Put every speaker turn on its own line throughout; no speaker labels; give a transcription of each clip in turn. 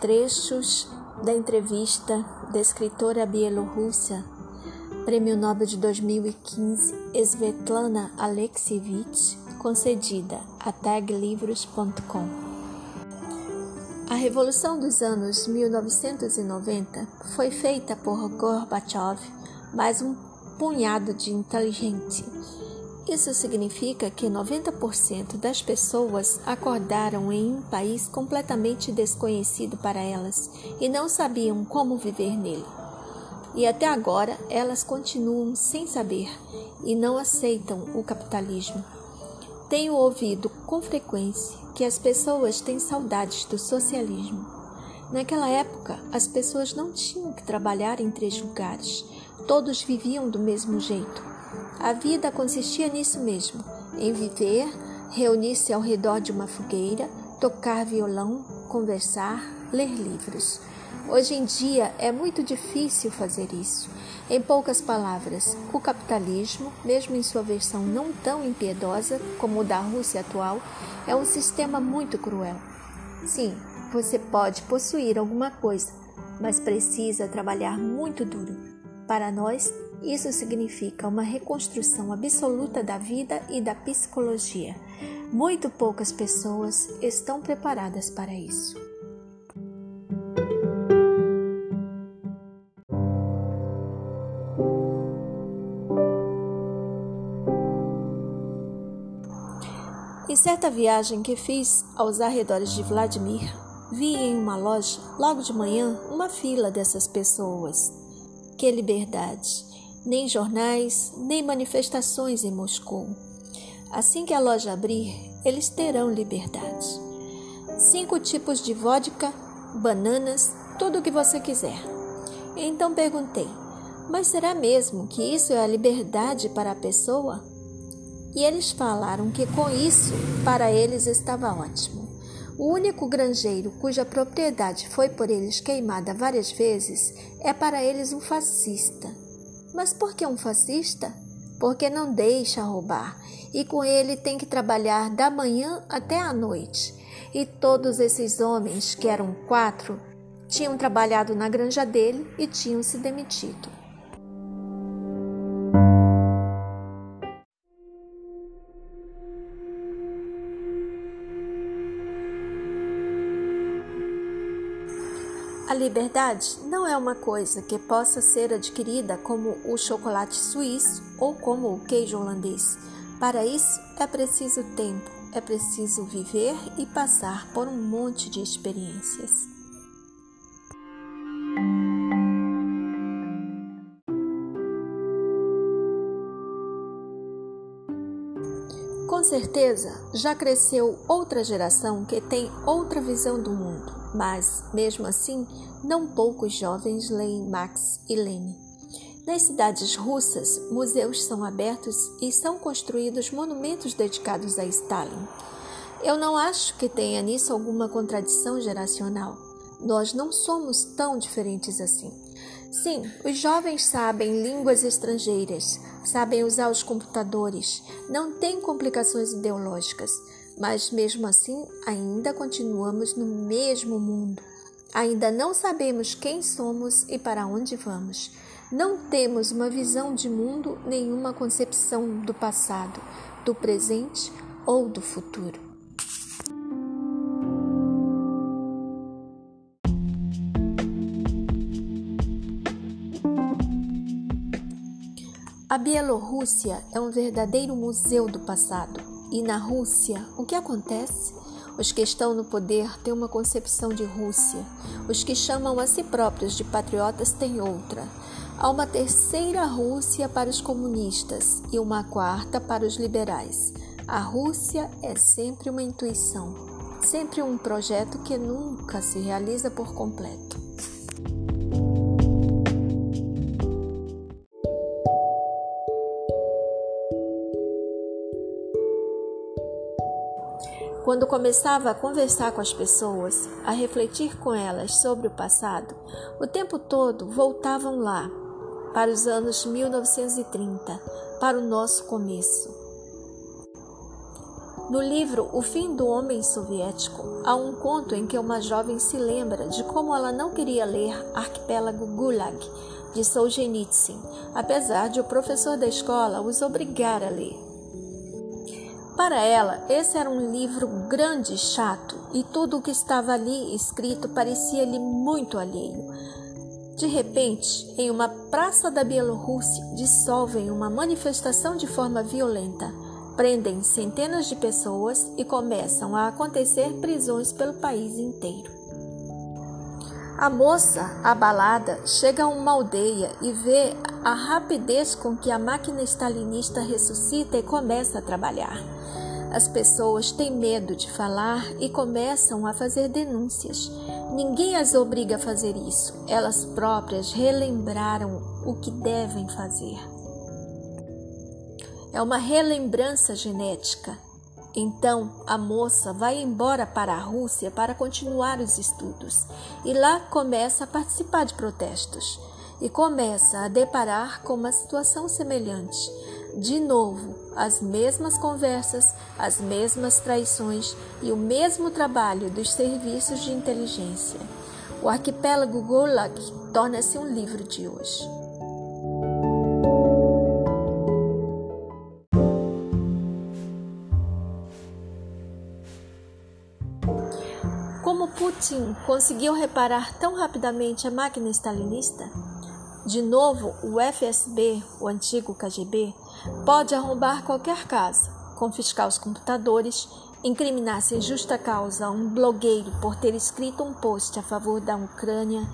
trechos da entrevista da escritora bielorrussa, Prêmio Nobel de 2015, Svetlana Alexievich, concedida a taglivros.com. A Revolução dos anos 1990 foi feita por Gorbachev, mais um punhado de inteligente isso significa que 90% das pessoas acordaram em um país completamente desconhecido para elas e não sabiam como viver nele. E até agora elas continuam sem saber e não aceitam o capitalismo. Tenho ouvido com frequência que as pessoas têm saudades do socialismo. Naquela época, as pessoas não tinham que trabalhar em três lugares, todos viviam do mesmo jeito a vida consistia nisso mesmo, em viver, reunir-se ao redor de uma fogueira, tocar violão, conversar, ler livros. Hoje em dia é muito difícil fazer isso. Em poucas palavras, o capitalismo, mesmo em sua versão não tão impiedosa como o da Rússia atual, é um sistema muito cruel. Sim, você pode possuir alguma coisa, mas precisa trabalhar muito duro. Para nós, isso significa uma reconstrução absoluta da vida e da psicologia. Muito poucas pessoas estão preparadas para isso. Em certa viagem que fiz aos arredores de Vladimir, vi em uma loja, logo de manhã, uma fila dessas pessoas. Que liberdade! Nem jornais, nem manifestações em Moscou. Assim que a loja abrir, eles terão liberdade. Cinco tipos de vodka, bananas, tudo o que você quiser. Então perguntei: Mas será mesmo que isso é a liberdade para a pessoa? E eles falaram que com isso, para eles estava ótimo. O único granjeiro cuja propriedade foi por eles queimada várias vezes é para eles um fascista. Mas por que um fascista? Porque não deixa roubar e com ele tem que trabalhar da manhã até a noite. E todos esses homens, que eram quatro, tinham trabalhado na granja dele e tinham se demitido. Liberdade não é uma coisa que possa ser adquirida como o chocolate suíço ou como o queijo holandês. Para isso é preciso tempo, é preciso viver e passar por um monte de experiências. Com certeza já cresceu outra geração que tem outra visão do mundo mas, mesmo assim, não poucos jovens leem Marx e Lenin. Nas cidades russas, museus são abertos e são construídos monumentos dedicados a Stalin. Eu não acho que tenha nisso alguma contradição geracional. Nós não somos tão diferentes assim. Sim, os jovens sabem línguas estrangeiras, sabem usar os computadores, não têm complicações ideológicas, mas mesmo assim ainda continuamos no mesmo mundo. Ainda não sabemos quem somos e para onde vamos. Não temos uma visão de mundo, nenhuma concepção do passado, do presente ou do futuro. A Bielorrússia é um verdadeiro museu do passado. E na Rússia, o que acontece? Os que estão no poder têm uma concepção de Rússia. Os que chamam a si próprios de patriotas têm outra. Há uma terceira Rússia para os comunistas e uma quarta para os liberais. A Rússia é sempre uma intuição, sempre um projeto que nunca se realiza por completo. Quando começava a conversar com as pessoas, a refletir com elas sobre o passado, o tempo todo voltavam lá, para os anos 1930, para o nosso começo. No livro O Fim do Homem Soviético, há um conto em que uma jovem se lembra de como ela não queria ler Arquipélago Gulag, de Solzhenitsyn, apesar de o professor da escola os obrigar a ler. Para ela, esse era um livro grande e chato, e tudo o que estava ali escrito parecia-lhe muito alheio. De repente, em uma praça da Bielorrússia, dissolvem uma manifestação de forma violenta prendem centenas de pessoas e começam a acontecer prisões pelo país inteiro. A moça, abalada, chega a uma aldeia e vê a rapidez com que a máquina stalinista ressuscita e começa a trabalhar. As pessoas têm medo de falar e começam a fazer denúncias. Ninguém as obriga a fazer isso, elas próprias relembraram o que devem fazer é uma relembrança genética. Então a moça vai embora para a Rússia para continuar os estudos e lá começa a participar de protestos e começa a deparar com uma situação semelhante. De novo, as mesmas conversas, as mesmas traições e o mesmo trabalho dos serviços de inteligência. O arquipélago Gulag torna-se um livro de hoje. Putin conseguiu reparar tão rapidamente a máquina stalinista? De novo, o FSB, o antigo KGB, pode arrombar qualquer casa, confiscar os computadores, incriminar sem justa causa um blogueiro por ter escrito um post a favor da Ucrânia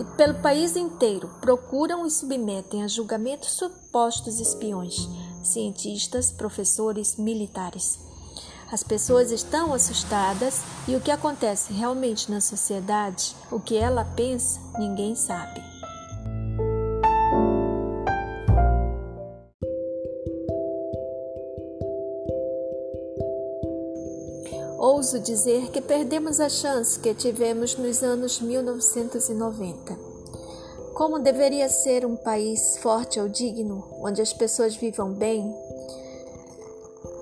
e pelo país inteiro procuram e submetem a julgamento supostos espiões, cientistas, professores, militares. As pessoas estão assustadas e o que acontece realmente na sociedade, o que ela pensa, ninguém sabe. Ouso dizer que perdemos a chance que tivemos nos anos 1990. Como deveria ser um país forte ou digno, onde as pessoas vivam bem,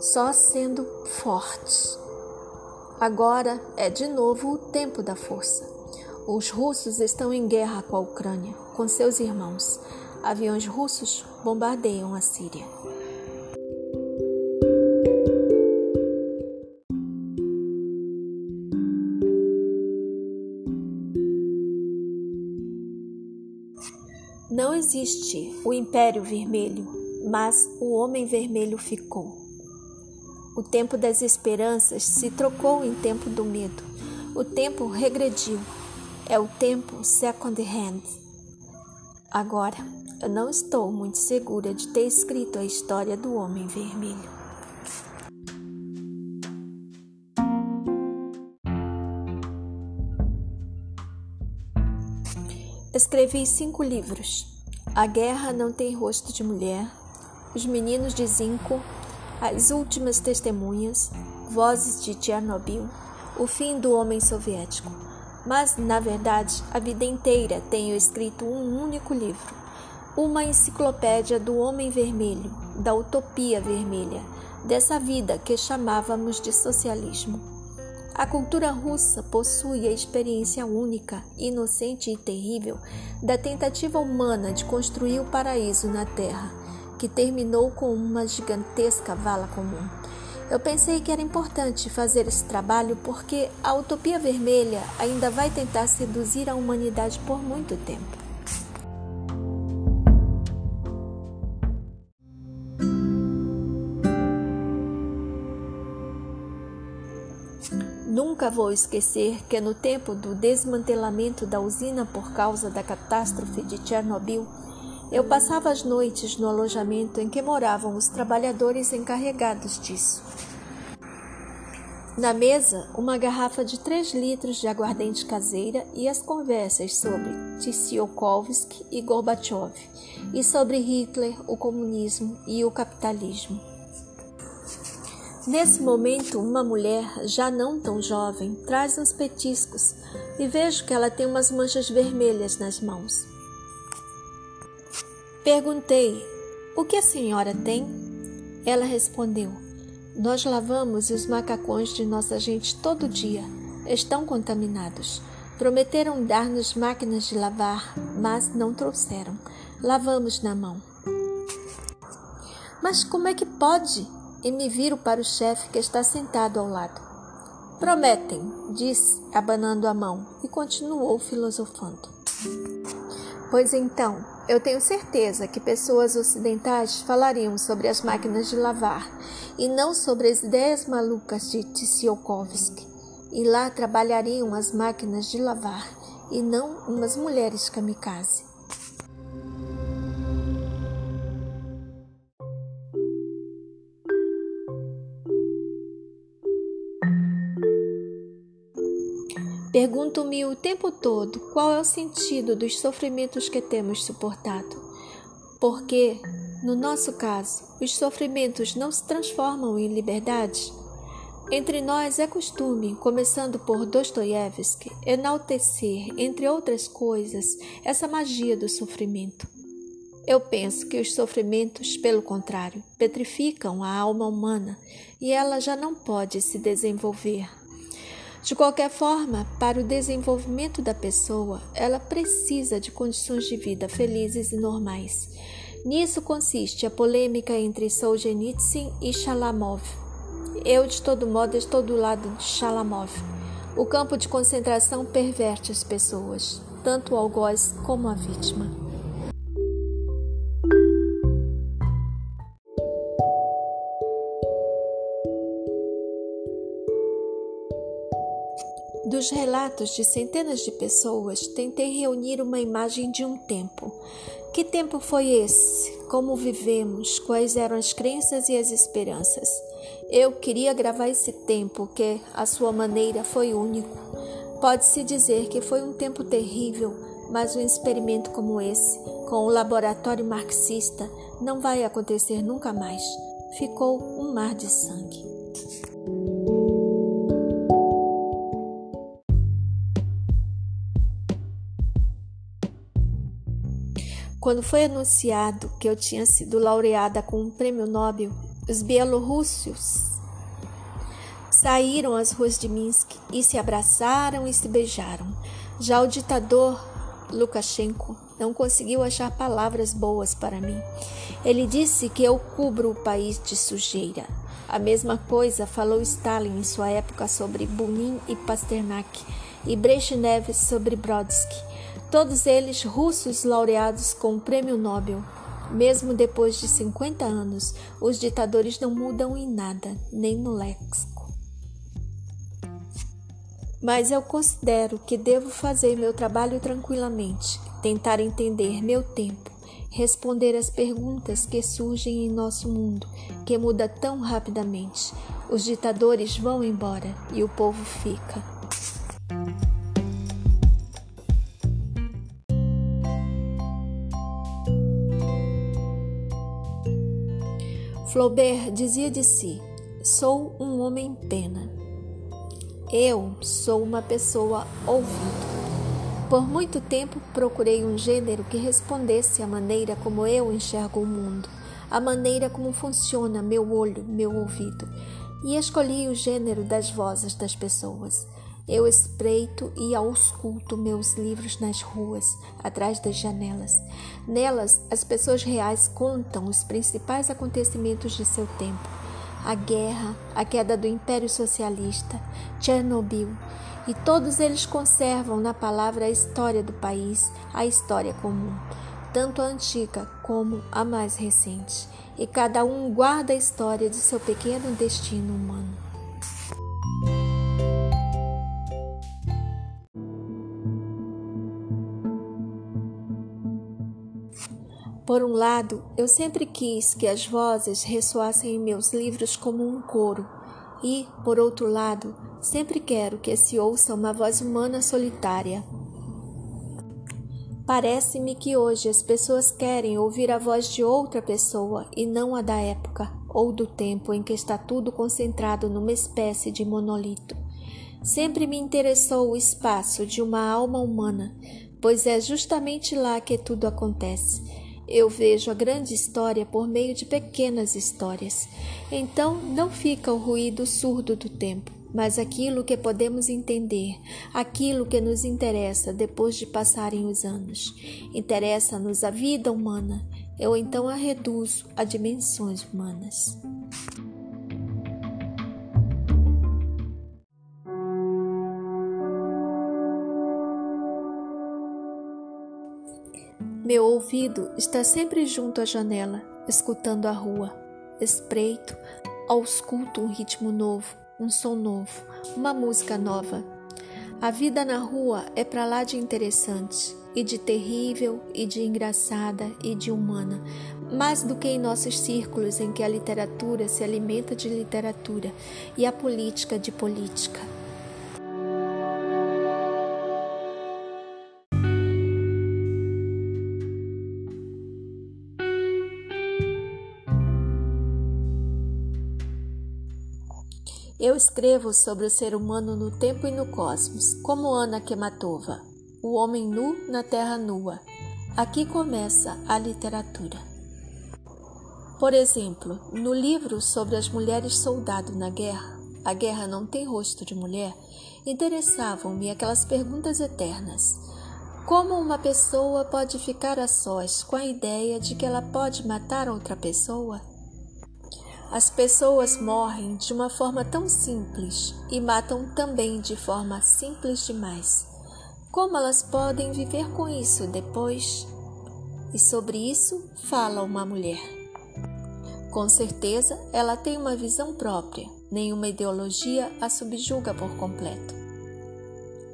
só sendo fortes. Agora é de novo o tempo da força. Os russos estão em guerra com a Ucrânia, com seus irmãos. Aviões russos bombardeiam a Síria. Não existe o Império Vermelho, mas o Homem Vermelho ficou. O tempo das esperanças se trocou em tempo do medo. O tempo regrediu. É o tempo second hand. Agora, eu não estou muito segura de ter escrito a história do Homem Vermelho. Escrevi cinco livros: A Guerra Não Tem Rosto de Mulher, Os Meninos de Zinco, as Últimas Testemunhas, Vozes de Chernobyl, O Fim do Homem Soviético. Mas, na verdade, a vida inteira tenho escrito um único livro, uma enciclopédia do Homem Vermelho, da Utopia Vermelha, dessa vida que chamávamos de socialismo. A cultura russa possui a experiência única, inocente e terrível da tentativa humana de construir o paraíso na Terra que terminou com uma gigantesca vala comum. Eu pensei que era importante fazer esse trabalho porque a utopia vermelha ainda vai tentar seduzir a humanidade por muito tempo. Nunca vou esquecer que no tempo do desmantelamento da usina por causa da catástrofe de Chernobyl, eu passava as noites no alojamento em que moravam os trabalhadores encarregados disso. Na mesa, uma garrafa de 3 litros de aguardente caseira e as conversas sobre Tsiolkovsky e Gorbachev, e sobre Hitler, o comunismo e o capitalismo. Nesse momento, uma mulher, já não tão jovem, traz uns petiscos e vejo que ela tem umas manchas vermelhas nas mãos. Perguntei: O que a senhora tem? Ela respondeu: Nós lavamos os macacões de nossa gente todo dia. Estão contaminados. Prometeram dar-nos máquinas de lavar, mas não trouxeram. Lavamos na mão. Mas como é que pode? E me viro para o chefe que está sentado ao lado. Prometem, disse, abanando a mão, e continuou filosofando. Pois então, eu tenho certeza que pessoas ocidentais falariam sobre as máquinas de lavar e não sobre as ideias malucas de Tsiolkovsky. E lá trabalhariam as máquinas de lavar e não umas mulheres kamikaze. Pergunto-me o tempo todo qual é o sentido dos sofrimentos que temos suportado. Porque, no nosso caso, os sofrimentos não se transformam em liberdade? Entre nós é costume, começando por Dostoiévski, enaltecer, entre outras coisas, essa magia do sofrimento. Eu penso que os sofrimentos, pelo contrário, petrificam a alma humana e ela já não pode se desenvolver, de qualquer forma, para o desenvolvimento da pessoa, ela precisa de condições de vida felizes e normais. Nisso consiste a polêmica entre Solzhenitsyn e Shalamov. Eu, de todo modo, estou do lado de Shalamov. O campo de concentração perverte as pessoas, tanto o algoz como a vítima. Dos relatos de centenas de pessoas, tentei reunir uma imagem de um tempo. Que tempo foi esse? Como vivemos? Quais eram as crenças e as esperanças? Eu queria gravar esse tempo, que, à sua maneira, foi único. Pode-se dizer que foi um tempo terrível, mas um experimento como esse, com o laboratório marxista, não vai acontecer nunca mais. Ficou um mar de sangue. Quando foi anunciado que eu tinha sido laureada com um prêmio Nobel, os bielorrussos saíram às ruas de Minsk e se abraçaram e se beijaram. Já o ditador Lukashenko não conseguiu achar palavras boas para mim. Ele disse que eu cubro o país de sujeira. A mesma coisa falou Stalin em sua época sobre Bunin e Pasternak e Brezhnev sobre Brodsky todos eles russos laureados com o Prêmio Nobel. Mesmo depois de 50 anos, os ditadores não mudam em nada, nem no léxico. Mas eu considero que devo fazer meu trabalho tranquilamente, tentar entender meu tempo, responder às perguntas que surgem em nosso mundo, que muda tão rapidamente. Os ditadores vão embora e o povo fica. Flaubert dizia de si: Sou um homem pena. Eu sou uma pessoa ouvido. Por muito tempo procurei um gênero que respondesse à maneira como eu enxergo o mundo, à maneira como funciona meu olho, meu ouvido, e escolhi o gênero das vozes das pessoas. Eu espreito e ausculto meus livros nas ruas, atrás das janelas. Nelas, as pessoas reais contam os principais acontecimentos de seu tempo: a guerra, a queda do Império Socialista, Chernobyl, e todos eles conservam na palavra a história do país, a história comum, tanto a antiga como a mais recente, e cada um guarda a história de seu pequeno destino humano. Por um lado, eu sempre quis que as vozes ressoassem em meus livros como um coro, e, por outro lado, sempre quero que se ouça uma voz humana solitária. Parece-me que hoje as pessoas querem ouvir a voz de outra pessoa e não a da época ou do tempo em que está tudo concentrado numa espécie de monolito. Sempre me interessou o espaço de uma alma humana, pois é justamente lá que tudo acontece Eu vejo a grande história por meio de pequenas histórias. Então não fica o ruído surdo do tempo, mas aquilo que podemos entender, aquilo que nos interessa depois de passarem os anos. Interessa-nos a vida humana, eu então a reduzo a dimensões humanas. Meu ouvido está sempre junto à janela, escutando a rua. Espreito, ausculto um ritmo novo, um som novo, uma música nova. A vida na rua é para lá de interessante, e de terrível, e de engraçada, e de humana, mais do que em nossos círculos em que a literatura se alimenta de literatura e a política de política. Eu escrevo sobre o ser humano no tempo e no cosmos, como Ana Kematova, o homem nu na terra nua. Aqui começa a literatura. Por exemplo, no livro sobre as mulheres soldado na guerra, A Guerra Não Tem Rosto de Mulher, interessavam-me aquelas perguntas eternas. Como uma pessoa pode ficar a sós com a ideia de que ela pode matar outra pessoa? As pessoas morrem de uma forma tão simples e matam também de forma simples demais. Como elas podem viver com isso depois? E sobre isso fala uma mulher. Com certeza, ela tem uma visão própria, nenhuma ideologia a subjuga por completo.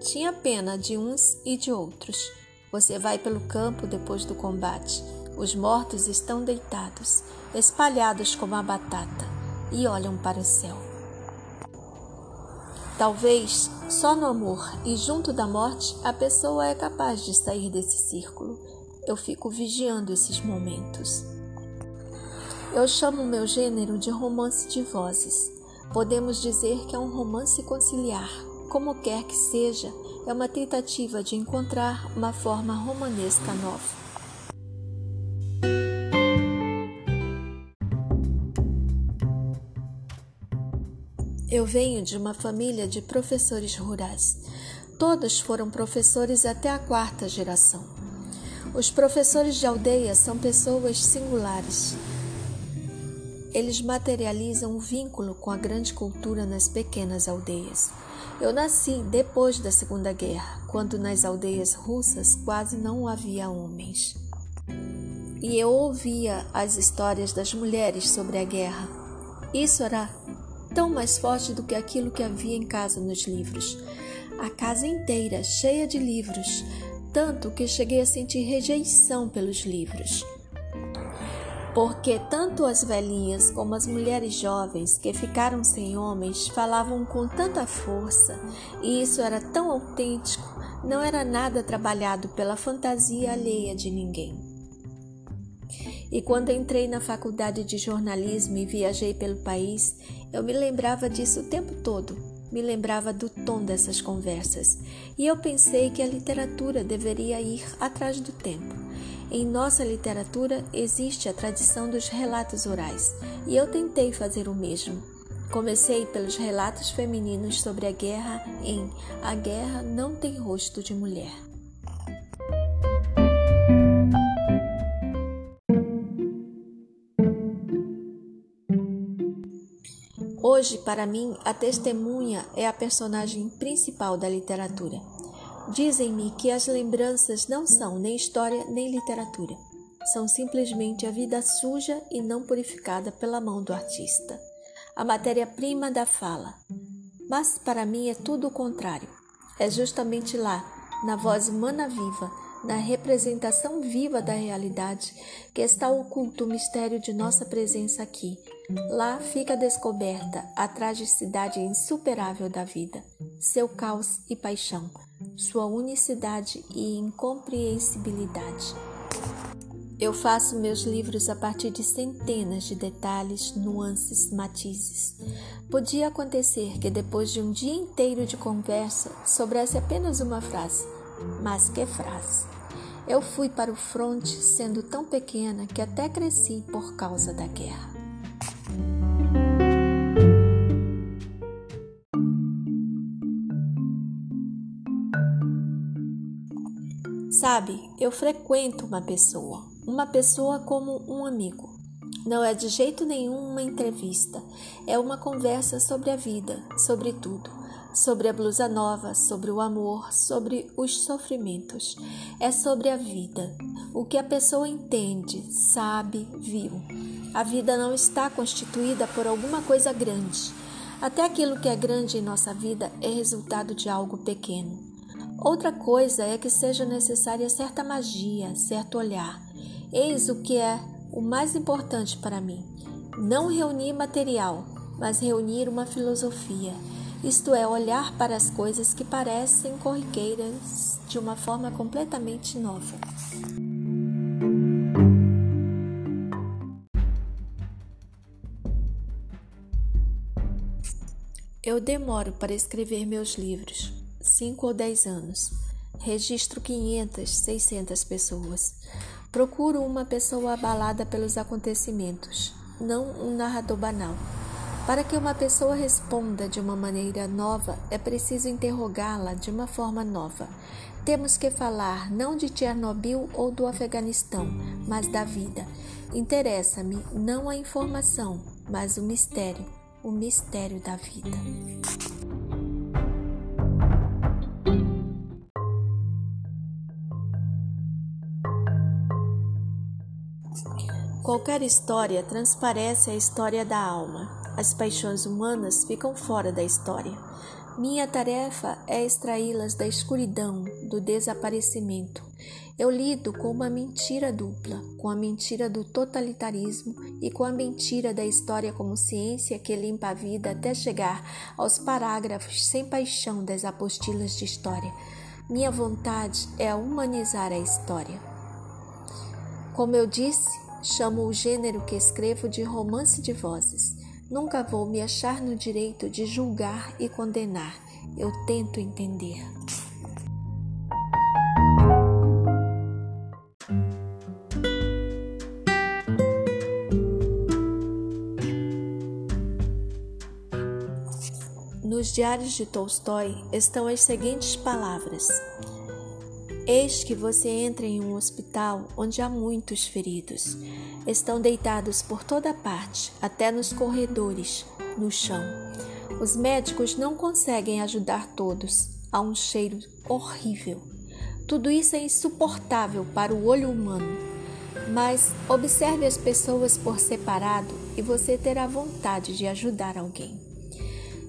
Tinha pena de uns e de outros. Você vai pelo campo depois do combate os mortos estão deitados, espalhados como a batata, e olham para o céu. Talvez só no amor e junto da morte a pessoa é capaz de sair desse círculo. Eu fico vigiando esses momentos. Eu chamo meu gênero de romance de vozes. Podemos dizer que é um romance conciliar. Como quer que seja, é uma tentativa de encontrar uma forma romanesca nova. Eu venho de uma família de professores rurais. Todos foram professores até a quarta geração. Os professores de aldeia são pessoas singulares. Eles materializam o vínculo com a grande cultura nas pequenas aldeias. Eu nasci depois da Segunda Guerra, quando nas aldeias russas quase não havia homens. E eu ouvia as histórias das mulheres sobre a guerra. Isso era tão mais forte do que aquilo que havia em casa nos livros. A casa inteira cheia de livros, tanto que cheguei a sentir rejeição pelos livros. Porque tanto as velhinhas como as mulheres jovens que ficaram sem homens falavam com tanta força, e isso era tão autêntico, não era nada trabalhado pela fantasia alheia de ninguém. E quando entrei na faculdade de jornalismo e viajei pelo país, eu me lembrava disso o tempo todo. Me lembrava do tom dessas conversas. E eu pensei que a literatura deveria ir atrás do tempo. Em nossa literatura existe a tradição dos relatos orais, e eu tentei fazer o mesmo. Comecei pelos relatos femininos sobre a guerra em A Guerra Não Tem Rosto de Mulher. Hoje, para mim, a testemunha é a personagem principal da literatura. Dizem-me que as lembranças não são nem história nem literatura. São simplesmente a vida suja e não purificada pela mão do artista. A matéria-prima da fala. Mas para mim é tudo o contrário. É justamente lá, na voz humana viva, na representação viva da realidade, que está oculto o mistério de nossa presença aqui. Lá fica descoberta a tragicidade insuperável da vida, seu caos e paixão, sua unicidade e incompreensibilidade. Eu faço meus livros a partir de centenas de detalhes, nuances, matizes. Podia acontecer que depois de um dia inteiro de conversa sobrasse apenas uma frase, mas que frase! Eu fui para o fronte sendo tão pequena que até cresci por causa da guerra. Sabe, eu frequento uma pessoa, uma pessoa como um amigo. Não é de jeito nenhum uma entrevista, é uma conversa sobre a vida, sobre tudo, sobre a blusa nova, sobre o amor, sobre os sofrimentos. É sobre a vida, o que a pessoa entende, sabe, viu. A vida não está constituída por alguma coisa grande. Até aquilo que é grande em nossa vida é resultado de algo pequeno. Outra coisa é que seja necessária certa magia, certo olhar. Eis o que é o mais importante para mim: não reunir material, mas reunir uma filosofia, isto é, olhar para as coisas que parecem corriqueiras de uma forma completamente nova. Eu demoro para escrever meus livros 5 ou 10 anos. Registro 500, 600 pessoas. Procuro uma pessoa abalada pelos acontecimentos, não um narrador banal. Para que uma pessoa responda de uma maneira nova, é preciso interrogá-la de uma forma nova. Temos que falar não de Chernobyl ou do Afeganistão, mas da vida. Interessa-me não a informação, mas o mistério, o mistério da vida. Qualquer história transparece a história da alma. As paixões humanas ficam fora da história. Minha tarefa é extraí-las da escuridão, do desaparecimento. Eu lido com uma mentira dupla, com a mentira do totalitarismo e com a mentira da história como ciência que limpa a vida até chegar aos parágrafos sem paixão das apostilas de história. Minha vontade é humanizar a história. Como eu disse, Chamo o gênero que escrevo de romance de vozes. Nunca vou me achar no direito de julgar e condenar. Eu tento entender. Nos diários de Tolstói estão as seguintes palavras: Eis que você entra em um hospital onde há muitos feridos. Estão deitados por toda parte, até nos corredores, no chão. Os médicos não conseguem ajudar todos. Há um cheiro horrível. Tudo isso é insuportável para o olho humano. Mas observe as pessoas por separado e você terá vontade de ajudar alguém.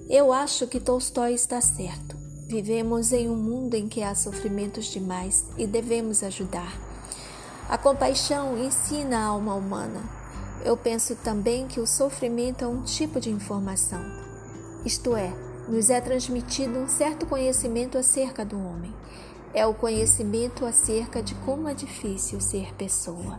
Eu acho que Tolstói está certo. Vivemos em um mundo em que há sofrimentos demais e devemos ajudar. A compaixão ensina a alma humana. Eu penso também que o sofrimento é um tipo de informação. Isto é, nos é transmitido um certo conhecimento acerca do homem. É o conhecimento acerca de como é difícil ser pessoa.